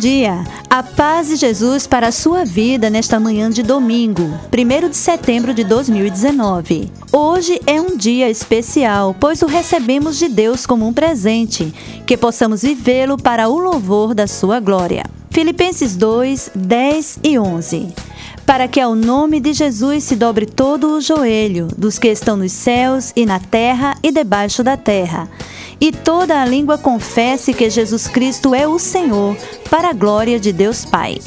dia! A paz de Jesus para a sua vida nesta manhã de domingo, 1 de setembro de 2019. Hoje é um dia especial, pois o recebemos de Deus como um presente, que possamos vivê-lo para o louvor da sua glória. Filipenses 2, 10 e 11 para que ao nome de Jesus se dobre todo o joelho dos que estão nos céus e na terra e debaixo da terra, e toda a língua confesse que Jesus Cristo é o Senhor, para a glória de Deus Pai.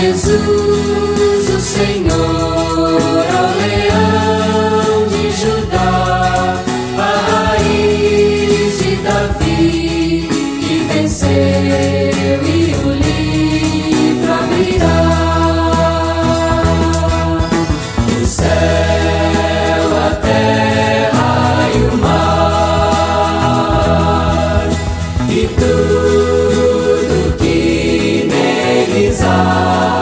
Jesus, desire.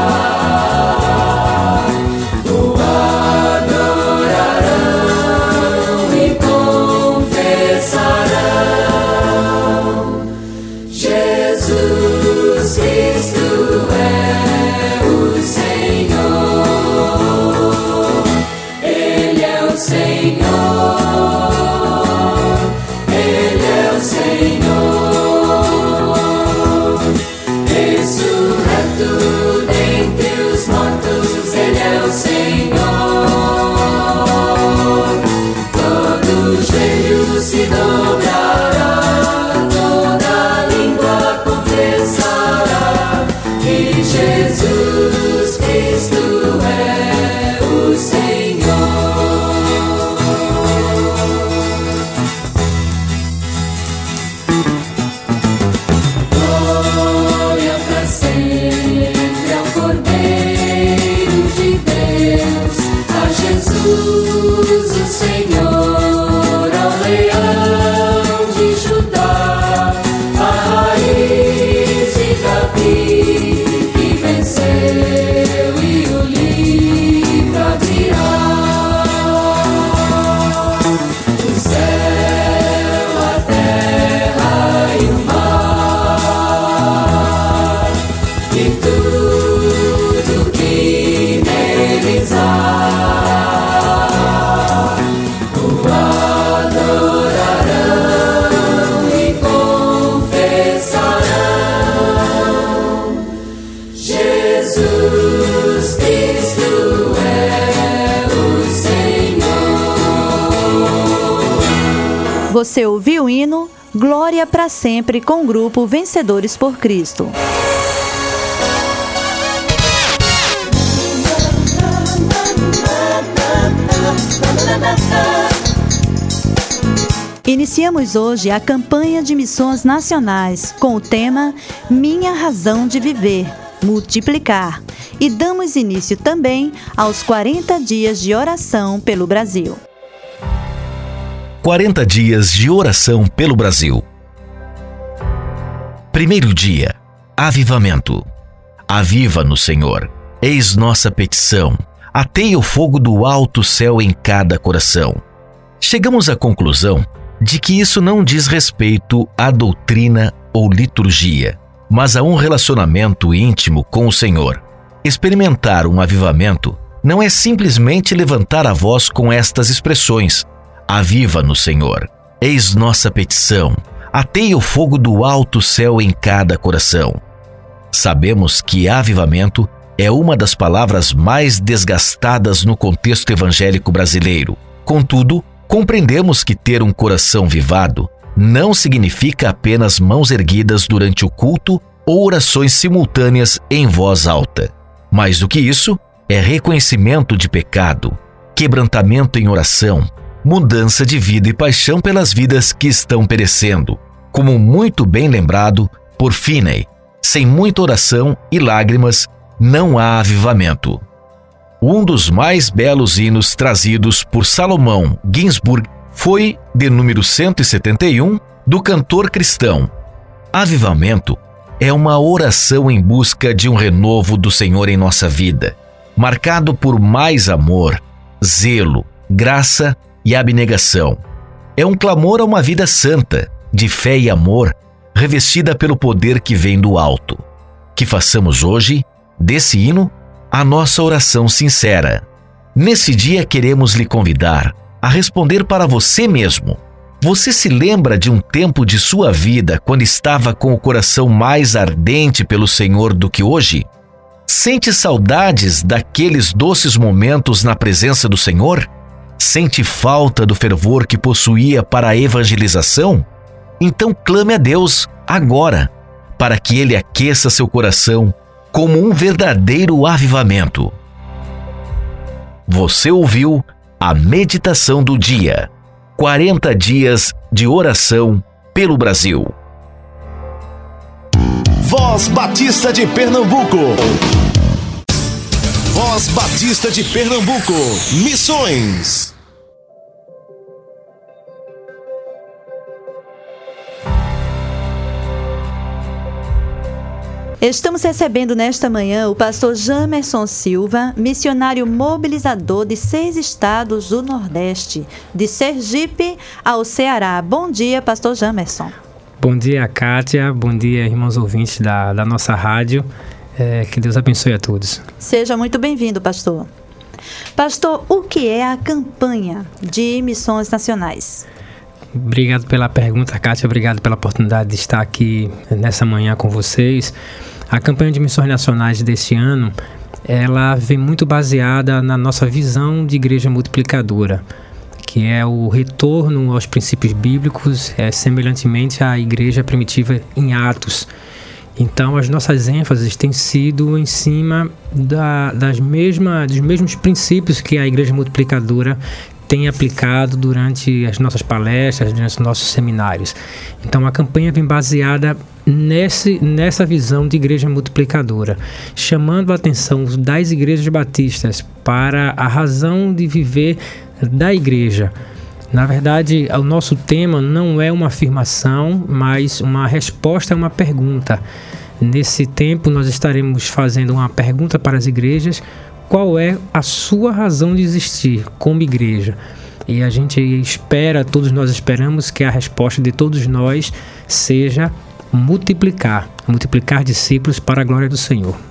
Você ouviu o hino Glória para sempre com o grupo Vencedores por Cristo. Iniciamos hoje a campanha de missões nacionais com o tema Minha Razão de Viver Multiplicar e damos início também aos 40 dias de oração pelo Brasil. 40 dias de oração pelo Brasil. Primeiro dia: Avivamento. Aviva-no, Senhor. Eis nossa petição. Ateia o fogo do alto céu em cada coração. Chegamos à conclusão de que isso não diz respeito à doutrina ou liturgia, mas a um relacionamento íntimo com o Senhor. Experimentar um avivamento não é simplesmente levantar a voz com estas expressões: Aviva-no, Senhor. Eis nossa petição. Ateia o fogo do alto céu em cada coração. Sabemos que avivamento é uma das palavras mais desgastadas no contexto evangélico brasileiro. Contudo, Compreendemos que ter um coração vivado não significa apenas mãos erguidas durante o culto ou orações simultâneas em voz alta. Mais do que isso, é reconhecimento de pecado, quebrantamento em oração, mudança de vida e paixão pelas vidas que estão perecendo. Como muito bem lembrado por Finney, sem muita oração e lágrimas não há avivamento. Um dos mais belos hinos trazidos por Salomão Ginsburg foi de número 171 do cantor cristão. Avivamento é uma oração em busca de um renovo do Senhor em nossa vida, marcado por mais amor, zelo, graça e abnegação. É um clamor a uma vida santa, de fé e amor, revestida pelo poder que vem do alto. Que façamos hoje, desse hino, a nossa oração sincera. Nesse dia queremos lhe convidar a responder para você mesmo. Você se lembra de um tempo de sua vida quando estava com o coração mais ardente pelo Senhor do que hoje? Sente saudades daqueles doces momentos na presença do Senhor? Sente falta do fervor que possuía para a evangelização? Então clame a Deus agora, para que Ele aqueça seu coração como um verdadeiro avivamento. Você ouviu a meditação do dia. 40 dias de oração pelo Brasil. Voz Batista de Pernambuco. Voz Batista de Pernambuco. Missões. Estamos recebendo nesta manhã o pastor Jamerson Silva, missionário mobilizador de seis estados do Nordeste, de Sergipe ao Ceará. Bom dia, pastor Jamerson. Bom dia, Kátia. Bom dia, irmãos ouvintes da, da nossa rádio. É, que Deus abençoe a todos. Seja muito bem-vindo, pastor. Pastor, o que é a campanha de missões nacionais? Obrigado pela pergunta, Kátia. Obrigado pela oportunidade de estar aqui nessa manhã com vocês. A campanha de missões nacionais deste ano, ela vem muito baseada na nossa visão de igreja multiplicadora, que é o retorno aos princípios bíblicos, é, semelhantemente à igreja primitiva em Atos. Então, as nossas ênfases têm sido em cima da, das mesma, dos mesmos princípios que a igreja multiplicadora tem aplicado durante as nossas palestras, durante os nossos seminários. Então a campanha vem baseada nesse, nessa visão de igreja multiplicadora, chamando a atenção das igrejas batistas para a razão de viver da igreja. Na verdade, o nosso tema não é uma afirmação, mas uma resposta a uma pergunta. Nesse tempo, nós estaremos fazendo uma pergunta para as igrejas qual é a sua razão de existir como igreja. E a gente espera, todos nós esperamos que a resposta de todos nós seja multiplicar, multiplicar discípulos para a glória do Senhor.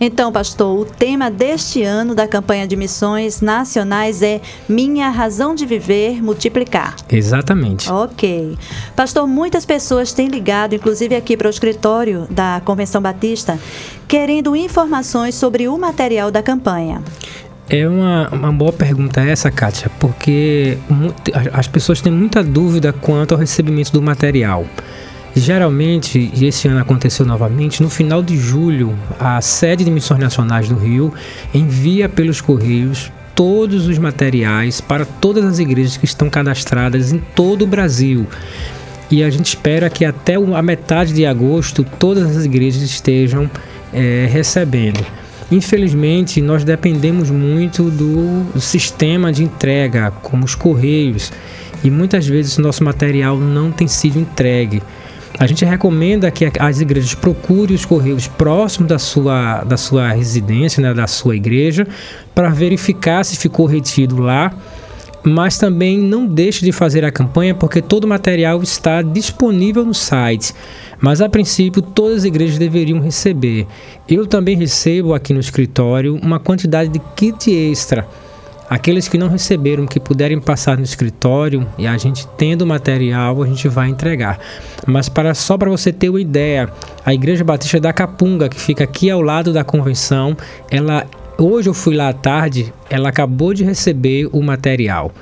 Então, pastor, o tema deste ano da campanha de missões nacionais é Minha Razão de Viver Multiplicar. Exatamente. Ok. Pastor, muitas pessoas têm ligado, inclusive aqui para o escritório da Convenção Batista, querendo informações sobre o material da campanha. É uma, uma boa pergunta essa, Kátia, porque as pessoas têm muita dúvida quanto ao recebimento do material. Geralmente, e esse ano aconteceu novamente, no final de julho, a sede de Missões Nacionais do Rio envia pelos Correios todos os materiais para todas as igrejas que estão cadastradas em todo o Brasil. E a gente espera que até a metade de agosto todas as igrejas estejam é, recebendo. Infelizmente, nós dependemos muito do sistema de entrega, como os correios, e muitas vezes nosso material não tem sido entregue. A gente recomenda que as igrejas procurem os correios próximos da sua, da sua residência, né, da sua igreja, para verificar se ficou retido lá. Mas também não deixe de fazer a campanha porque todo o material está disponível no site. Mas a princípio todas as igrejas deveriam receber. Eu também recebo aqui no escritório uma quantidade de kit extra Aqueles que não receberam, que puderem passar no escritório e a gente tendo o material, a gente vai entregar. Mas para só para você ter uma ideia, a Igreja Batista da Capunga, que fica aqui ao lado da convenção, ela hoje eu fui lá à tarde, ela acabou de receber o material.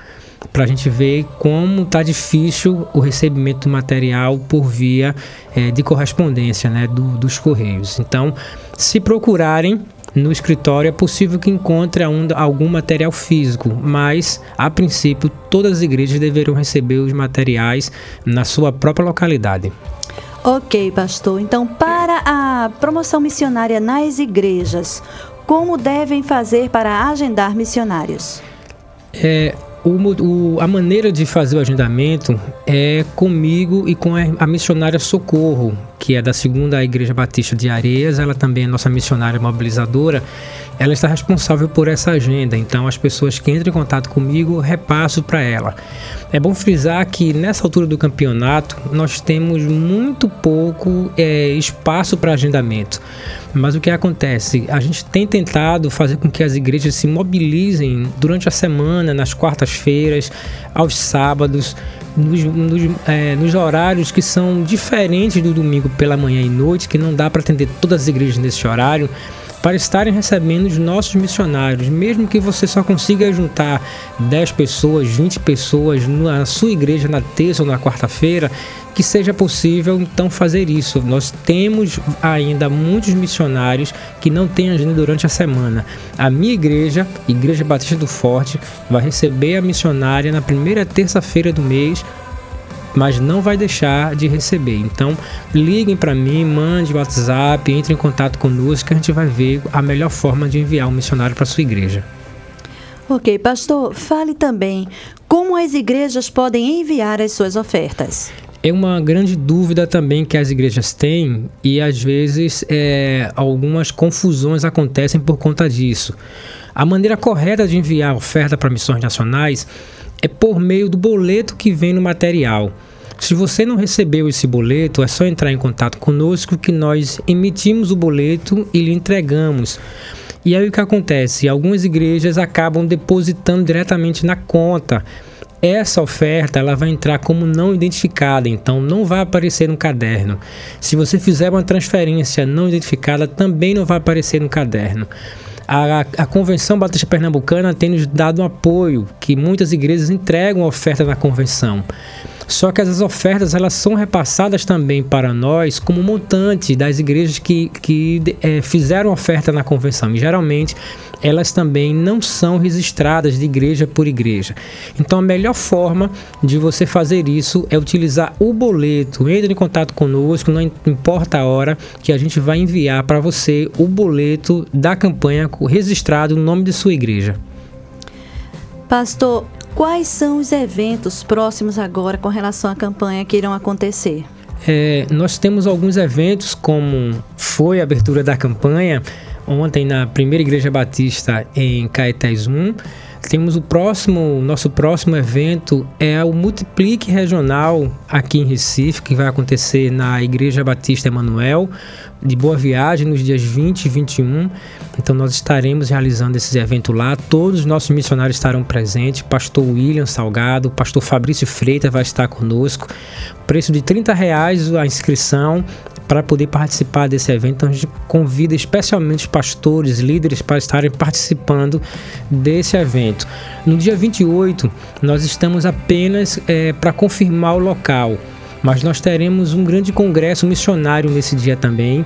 para a gente ver como está difícil o recebimento do material por via é, de correspondência né, do, dos correios. Então, se procurarem no escritório, é possível que encontre algum material físico, mas a princípio todas as igrejas deverão receber os materiais na sua própria localidade. Ok, pastor. Então, para a promoção missionária nas igrejas, como devem fazer para agendar missionários? É, o, o, a maneira de fazer o agendamento é comigo e com a, a, missionária Socorro, que é da segunda Igreja Batista de Areias, ela também é nossa missionária mobilizadora. Ela está responsável por essa agenda, então as pessoas que entram em contato comigo repasso para ela. É bom frisar que nessa altura do campeonato nós temos muito pouco é, espaço para agendamento. Mas o que acontece? A gente tem tentado fazer com que as igrejas se mobilizem durante a semana, nas quartas-feiras, aos sábados, nos, nos, é, nos, horários que são diferentes do domingo pela manhã e noite, que não dá para atender todas as igrejas nesse horário para estarem recebendo os nossos missionários, mesmo que você só consiga juntar 10 pessoas, 20 pessoas na sua igreja na terça ou na quarta-feira, que seja possível então fazer isso. Nós temos ainda muitos missionários que não têm agenda durante a semana. A minha igreja, Igreja Batista do Forte, vai receber a missionária na primeira terça-feira do mês mas não vai deixar de receber. Então, liguem para mim, mande o WhatsApp, entre em contato conosco que a gente vai ver a melhor forma de enviar um missionário para sua igreja. Ok, pastor, fale também como as igrejas podem enviar as suas ofertas. É uma grande dúvida também que as igrejas têm e às vezes é, algumas confusões acontecem por conta disso. A maneira correta de enviar oferta para missões nacionais é por meio do boleto que vem no material. Se você não recebeu esse boleto, é só entrar em contato conosco que nós emitimos o boleto e lhe entregamos. E aí o que acontece? Algumas igrejas acabam depositando diretamente na conta. Essa oferta ela vai entrar como não identificada, então não vai aparecer no caderno. Se você fizer uma transferência não identificada, também não vai aparecer no caderno. A, a Convenção Batista Pernambucana tem nos dado um apoio, que muitas igrejas entregam oferta na convenção. Só que essas ofertas elas são repassadas também para nós como montante das igrejas que, que é, fizeram oferta na convenção. E geralmente elas também não são registradas de igreja por igreja. Então a melhor forma de você fazer isso é utilizar o boleto. Entre em contato conosco, não importa a hora, que a gente vai enviar para você o boleto da campanha registrado no nome de sua igreja. Pastor, Quais são os eventos próximos agora com relação à campanha que irão acontecer? É, nós temos alguns eventos, como foi a abertura da campanha ontem na primeira Igreja Batista em Caetés 1. Temos o próximo, nosso próximo evento é o Multiplique Regional aqui em Recife, que vai acontecer na Igreja Batista Emanuel de Boa Viagem nos dias 20 e 21. Então nós estaremos realizando esse evento lá. Todos os nossos missionários estarão presentes. Pastor William Salgado, Pastor Fabrício Freitas vai estar conosco. Preço de 30 reais a inscrição para poder participar desse evento. Então a gente convida especialmente os pastores, líderes para estarem participando desse evento. No dia 28, nós estamos apenas é, para confirmar o local mas nós teremos um grande congresso missionário nesse dia também,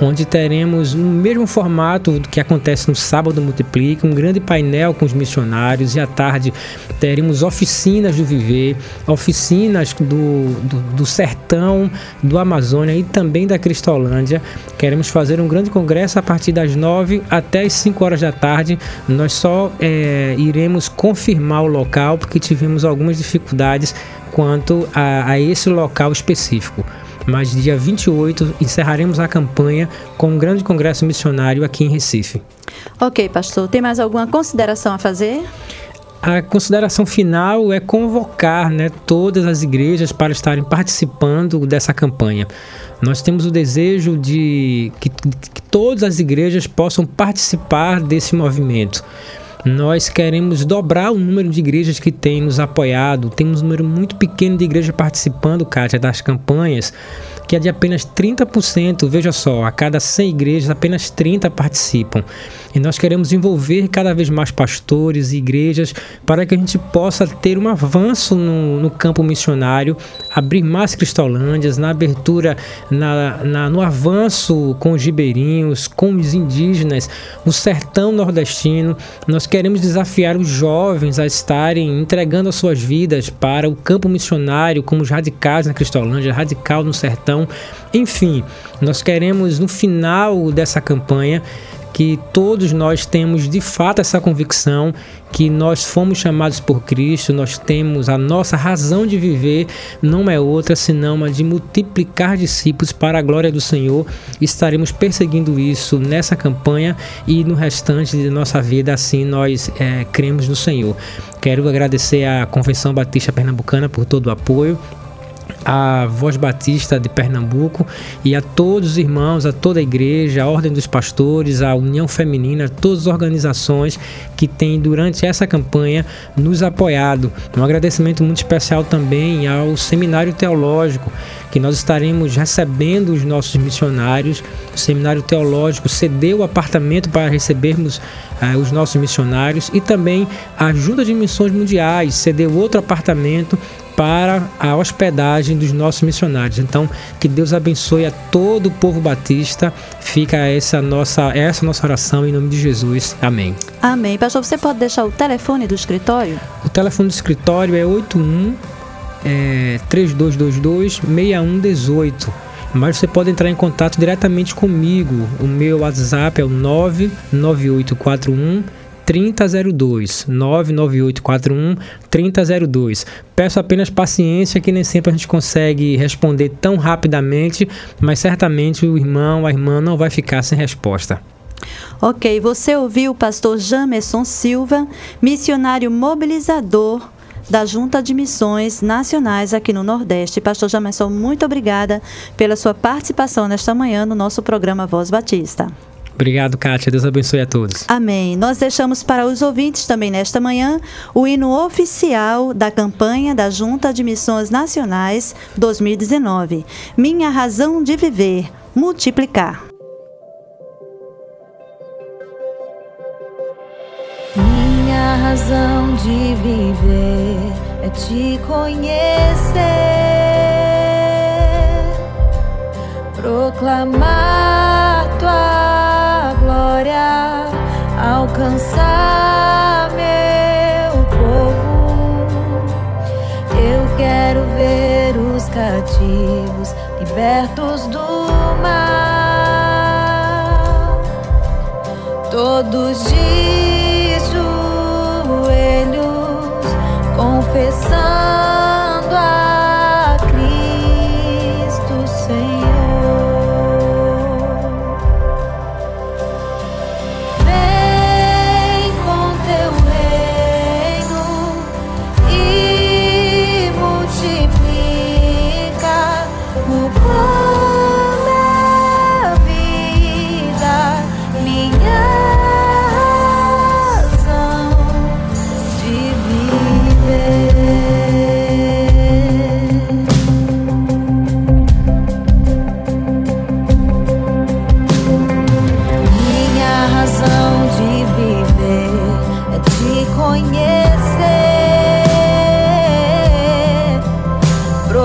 onde teremos o mesmo formato que acontece no sábado Multiplica, um grande painel com os missionários e à tarde teremos oficinas do Viver, oficinas do, do, do Sertão, do Amazônia e também da Cristolândia. Queremos fazer um grande congresso a partir das 9 até as 5 horas da tarde. Nós só é, iremos confirmar o local porque tivemos algumas dificuldades quanto a, a esse local específico mas dia 28 encerraremos a campanha com um grande congresso missionário aqui em Recife. Ok, pastor. Tem mais alguma consideração a fazer? A consideração final é convocar né, todas as igrejas para estarem participando dessa campanha. Nós temos o desejo de que, que todas as igrejas possam participar desse movimento. Nós queremos dobrar o número de igrejas que tem nos apoiado. Temos um número muito pequeno de igrejas participando, Kátia, das campanhas que é de apenas 30%. Veja só, a cada 100 igrejas, apenas 30 participam. E nós queremos envolver cada vez mais pastores e igrejas para que a gente possa ter um avanço no, no campo missionário, abrir mais cristolândias, na abertura, na, na, no avanço com os ribeirinhos, com os indígenas, no sertão nordestino. Nós queremos desafiar os jovens a estarem entregando as suas vidas para o campo missionário, como os radicais na Cristolândia, radical no sertão. Enfim, nós queremos no final dessa campanha que todos nós temos de fato essa convicção que nós fomos chamados por Cristo, nós temos a nossa razão de viver, não é outra senão a de multiplicar discípulos para a glória do Senhor. Estaremos perseguindo isso nessa campanha e no restante de nossa vida, assim nós é, cremos no Senhor. Quero agradecer à Convenção Batista Pernambucana por todo o apoio, a Voz Batista de Pernambuco e a todos os irmãos, a toda a igreja, a Ordem dos Pastores, a União Feminina, todas as organizações que têm durante essa campanha nos apoiado. Um agradecimento muito especial também ao Seminário Teológico, que nós estaremos recebendo os nossos missionários. O Seminário Teológico cedeu o apartamento para recebermos uh, os nossos missionários e também a Junta de Missões Mundiais cedeu outro apartamento para a hospedagem dos nossos missionários. Então, que Deus abençoe a todo o povo batista. Fica essa nossa, essa nossa oração em nome de Jesus. Amém. Amém. Pastor, você pode deixar o telefone do escritório? O telefone do escritório é 81 é, 3222 6118 mas você pode entrar em contato diretamente comigo. O meu WhatsApp é o 99841 3002 99841 3002. Peço apenas paciência que nem sempre a gente consegue responder tão rapidamente, mas certamente o irmão, a irmã não vai ficar sem resposta. Ok, você ouviu o pastor Jamerson Silva, missionário mobilizador da Junta de Missões Nacionais aqui no Nordeste. Pastor Jamerson, muito obrigada pela sua participação nesta manhã no nosso programa Voz Batista. Obrigado, Kátia. Deus abençoe a todos. Amém. Nós deixamos para os ouvintes também nesta manhã o hino oficial da campanha da Junta de Missões Nacionais 2019. Minha razão de viver, multiplicar. Minha razão de viver é te conhecer, proclamar tua alcançar meu povo. Eu quero ver os cativos libertos do mal, todos de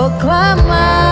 proclamar.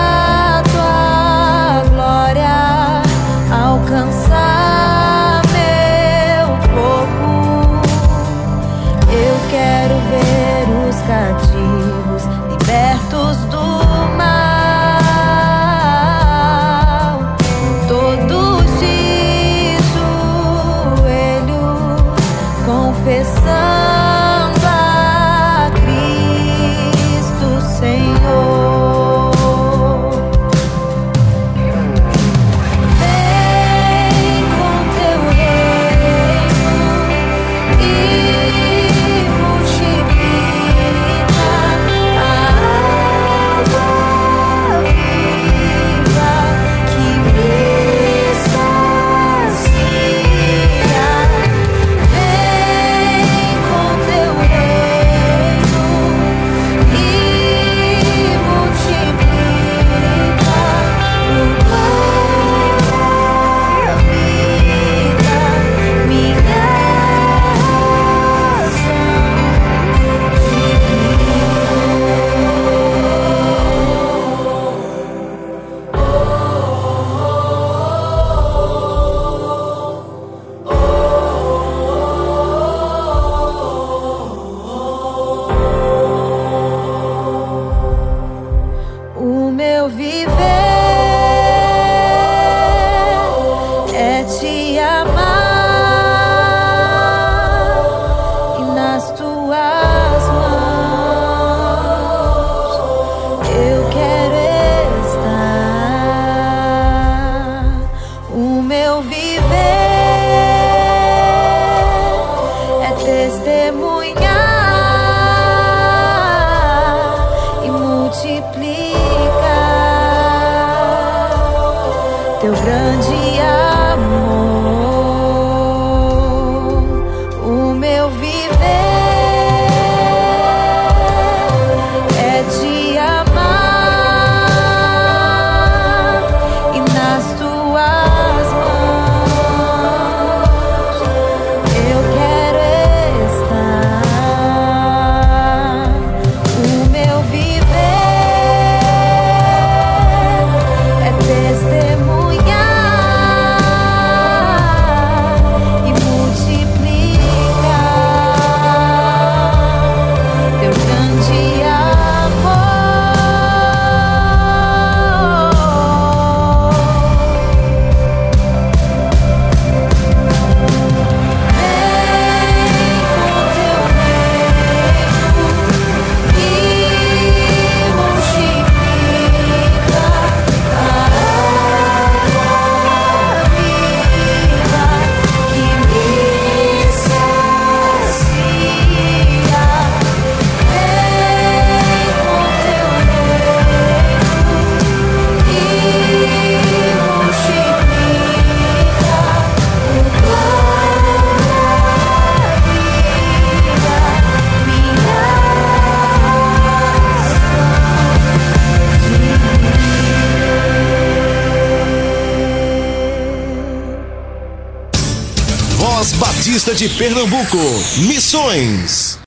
De Pernambuco. Missões.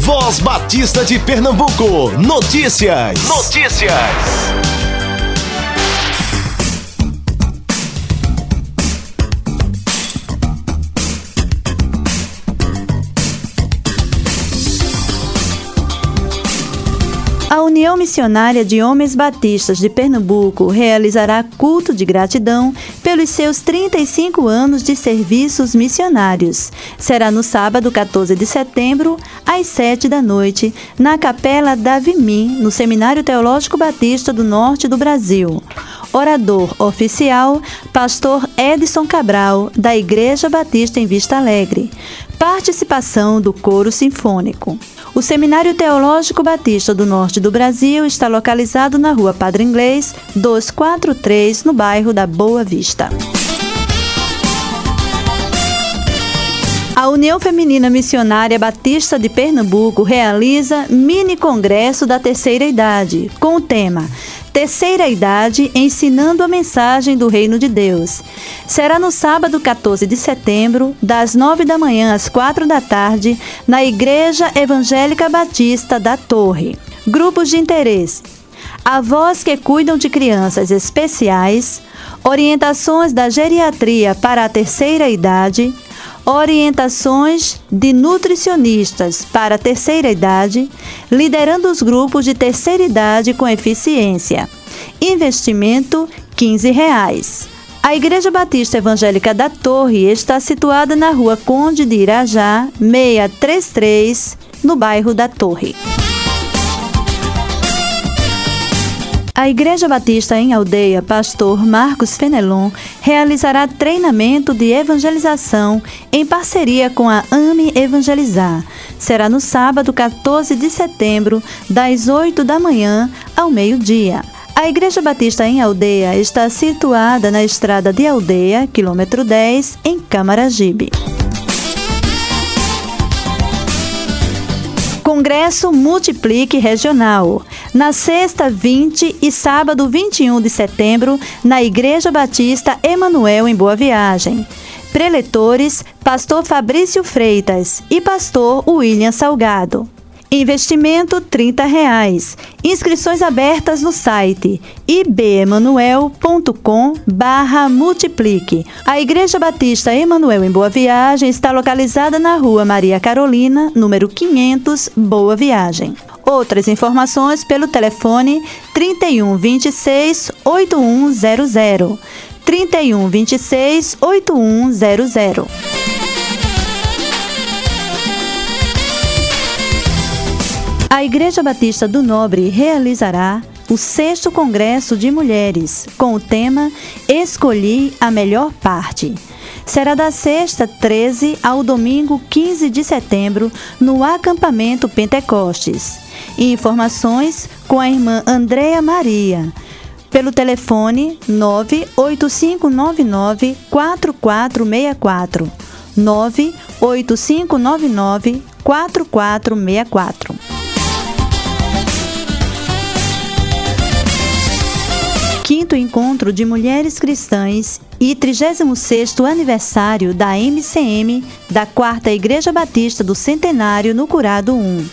Voz Batista de Pernambuco. Notícias. Notícias. União Missionária de Homens Batistas de Pernambuco realizará culto de gratidão pelos seus 35 anos de serviços missionários. Será no sábado 14 de setembro, às 7 da noite, na Capela da Vimim, no Seminário Teológico Batista do Norte do Brasil. Orador oficial, Pastor Edson Cabral, da Igreja Batista em Vista Alegre. Participação do Coro Sinfônico. O Seminário Teológico Batista do Norte do Brasil está localizado na Rua Padre Inglês, 243, no bairro da Boa Vista. A União Feminina Missionária Batista de Pernambuco realiza mini congresso da terceira idade, com o tema Terceira Idade ensinando a mensagem do Reino de Deus. Será no sábado 14 de setembro, das 9 da manhã às 4 da tarde, na Igreja Evangélica Batista da Torre. Grupos de interesse: avós que cuidam de crianças especiais, orientações da geriatria para a terceira idade, orientações de nutricionistas para a terceira idade, liderando os grupos de terceira idade com eficiência. Investimento 15 reais. A Igreja Batista Evangélica da Torre está situada na rua Conde de Irajá, 633, no bairro da Torre. A Igreja Batista em Aldeia Pastor Marcos Fenelon realizará treinamento de evangelização em parceria com a AME Evangelizar. Será no sábado 14 de setembro, das 8 da manhã ao meio-dia. A Igreja Batista em Aldeia está situada na estrada de Aldeia, quilômetro 10, em Camaragibe. Congresso Multiplique Regional. Na sexta 20 e sábado 21 de setembro, na Igreja Batista Emanuel em Boa Viagem. Preletores, Pastor Fabrício Freitas e Pastor William Salgado. Investimento 30 reais. Inscrições abertas no site ibemanuel.com barra multiplique. A Igreja Batista Emanuel em Boa Viagem está localizada na rua Maria Carolina, número 500, Boa Viagem. Outras informações pelo telefone 31 26 8100. 31 26 8100. A Igreja Batista do Nobre realizará o sexto Congresso de Mulheres, com o tema Escolhi a Melhor Parte. Será da sexta 13 ao domingo 15 de setembro, no acampamento Pentecostes. Informações com a irmã Andréa Maria. pelo telefone 98599 4464. 98599 4464. Quinto encontro de mulheres cristãs e 36º aniversário da MCM da Quarta Igreja Batista do Centenário no Curado 1.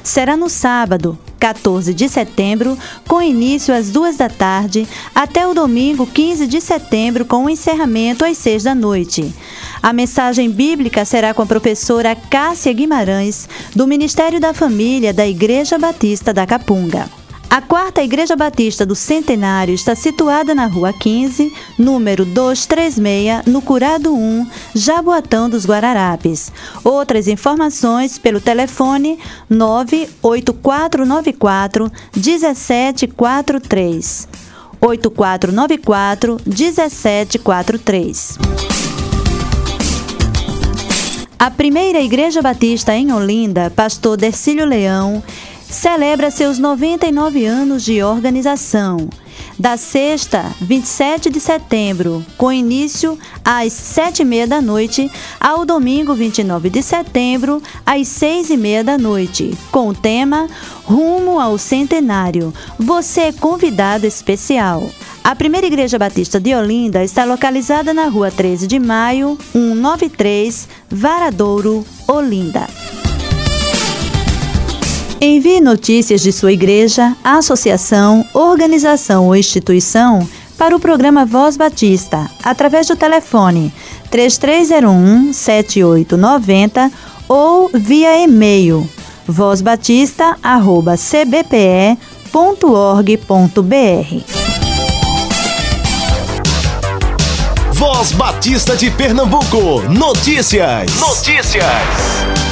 Será no sábado, 14 de setembro, com início às duas da tarde, até o domingo 15 de setembro, com o encerramento às seis da noite. A mensagem bíblica será com a professora Cássia Guimarães, do Ministério da Família da Igreja Batista da Capunga. A quarta Igreja Batista do Centenário está situada na Rua 15, número 236, no Curado 1, Jaboatão dos Guararapes. Outras informações pelo telefone 98494 1743. 8494 1743. A primeira Igreja Batista em Olinda, pastor Dercílio Leão, celebra seus 99 anos de organização. Da sexta, 27 de setembro, com início às sete e meia da noite, ao domingo, 29 de setembro, às seis e meia da noite, com o tema Rumo ao Centenário. Você é convidado especial. A primeira Igreja Batista de Olinda está localizada na rua 13 de maio, 193, Varadouro, Olinda. Envie notícias de sua igreja, associação, organização ou instituição para o programa Voz Batista através do telefone 3301 7890 ou via e-mail vozbatista@cbpe.org.br. Voz Batista de Pernambuco. Notícias. Notícias.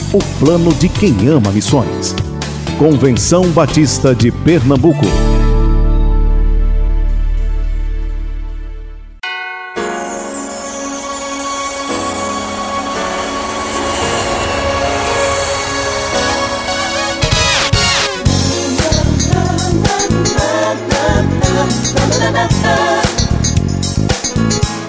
o plano de quem ama missões. Convenção Batista de Pernambuco.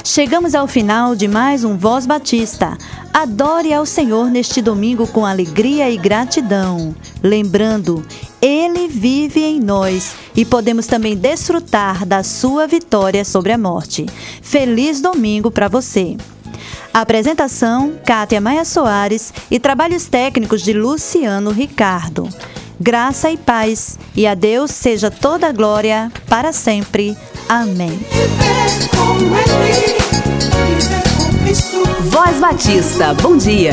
Chegamos ao final de mais um Voz Batista. Adore ao Senhor neste domingo com alegria e gratidão. Lembrando, Ele vive em nós e podemos também desfrutar da sua vitória sobre a morte. Feliz domingo para você. Apresentação: Kátia Maia Soares e trabalhos técnicos de Luciano Ricardo. Graça e paz, e a Deus seja toda a glória para sempre. Amém. Voz Batista, bom dia.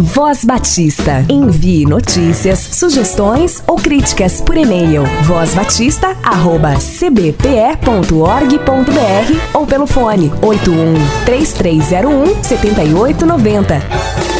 Voz Batista. Envie notícias, sugestões ou críticas por e-mail. vozbatista@cbpe.org.br ou pelo fone 81 3301 7890.